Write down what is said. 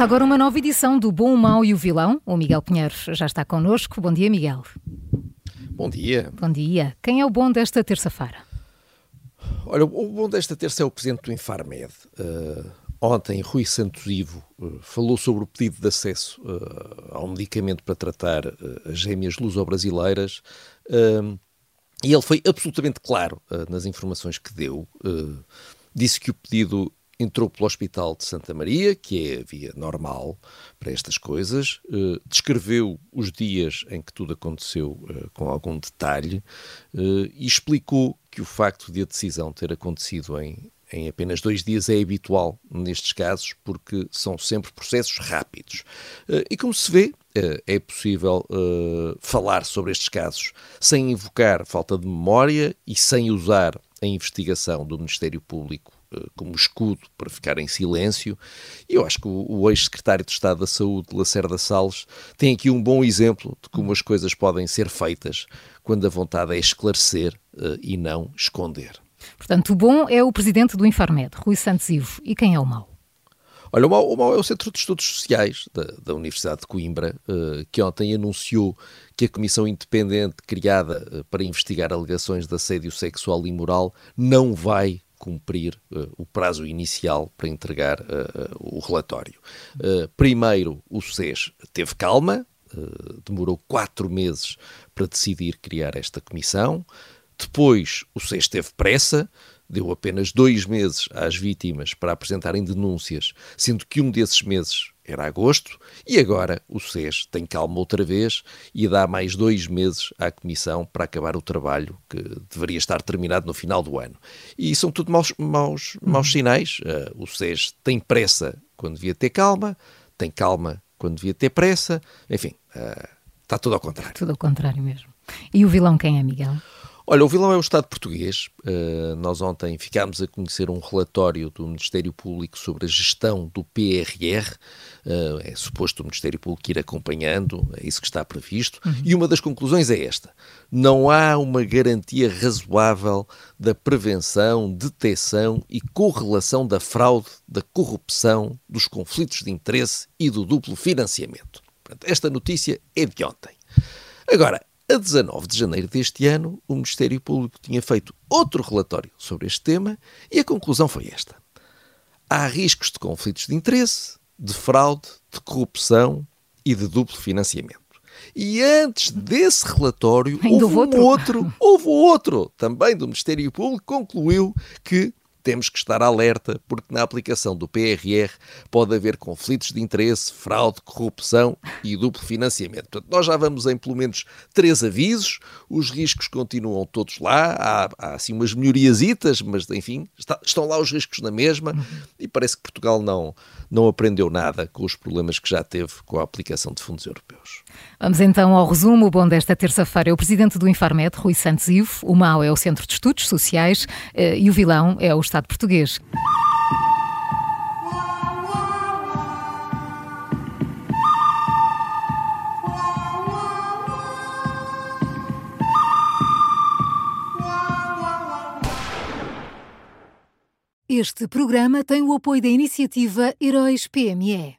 Começa agora uma nova edição do Bom, o Mau e o Vilão. O Miguel Pinheiro já está connosco. Bom dia, Miguel. Bom dia. Bom dia. Quem é o bom desta terça-feira? Olha, o bom desta terça é o presidente do Infarmed. Uh, ontem, Rui Santos Ivo uh, falou sobre o pedido de acesso uh, ao medicamento para tratar as gêmeas luso-brasileiras e ele foi absolutamente claro nas informações que deu. disse que o pedido entrou pelo Hospital de Santa Maria, que é a via normal para estas coisas, uh, descreveu os dias em que tudo aconteceu uh, com algum detalhe uh, e explicou que o facto de a decisão ter acontecido em, em apenas dois dias é habitual nestes casos, porque são sempre processos rápidos. E como se vê, é possível falar sobre estes casos sem invocar falta de memória e sem usar a investigação do Ministério Público eh, como escudo para ficar em silêncio. E eu acho que o, o ex-secretário de Estado da Saúde, Lacerda Salles, tem aqui um bom exemplo de como as coisas podem ser feitas quando a vontade é esclarecer uh, e não esconder. Portanto, o bom é o presidente do Infarmed, Rui Santos Ivo. E quem é o mau? Olha, o mau, o mau é o Centro de Estudos Sociais da, da Universidade de Coimbra, uh, que ontem anunciou que a comissão independente criada para investigar alegações de assédio sexual e moral não vai cumprir uh, o prazo inicial para entregar uh, o relatório. Uh, primeiro, o SES teve calma, demorou quatro meses para decidir criar esta comissão. Depois, o SES teve pressa, deu apenas dois meses às vítimas para apresentarem denúncias, sendo que um desses meses era agosto, e agora o SES tem calma outra vez e dá mais dois meses à Comissão para acabar o trabalho que deveria estar terminado no final do ano. E são tudo maus, maus, maus uhum. sinais. Uh, o SES tem pressa quando devia ter calma, tem calma quando devia ter pressa, enfim, uh, está tudo ao contrário. Tudo ao contrário mesmo. E o vilão quem é, Miguel? Olha, o vilão é o Estado português. Uh, nós ontem ficámos a conhecer um relatório do Ministério Público sobre a gestão do PRR. Uh, eh, é suposto o Ministério Público ir acompanhando, é isso que está previsto. Uhum. E uma das conclusões é esta: não há uma garantia razoável da prevenção, detecção e correlação da fraude, da corrupção, dos conflitos de interesse e do duplo financiamento. Portanto, esta notícia é de ontem. Agora, a 19 de janeiro deste ano, o Ministério Público tinha feito outro relatório sobre este tema e a conclusão foi esta. Há riscos de conflitos de interesse, de fraude, de corrupção e de duplo financiamento. E antes desse relatório, houve um outro, houve outro, também do Ministério Público, concluiu que temos que estar alerta, porque na aplicação do PRR pode haver conflitos de interesse, fraude, corrupção e duplo financiamento. Portanto, nós já vamos em pelo menos três avisos, os riscos continuam todos lá, há, há assim umas melhoriasitas, mas enfim, está, estão lá os riscos na mesma e parece que Portugal não, não aprendeu nada com os problemas que já teve com a aplicação de fundos europeus. Vamos então ao resumo. O bom desta terça-feira é o presidente do Infarmed, Rui Santos Ivo, o mau é o Centro de Estudos Sociais eh, e o vilão é o Estado português. Este programa tem o apoio da iniciativa Heróis PME.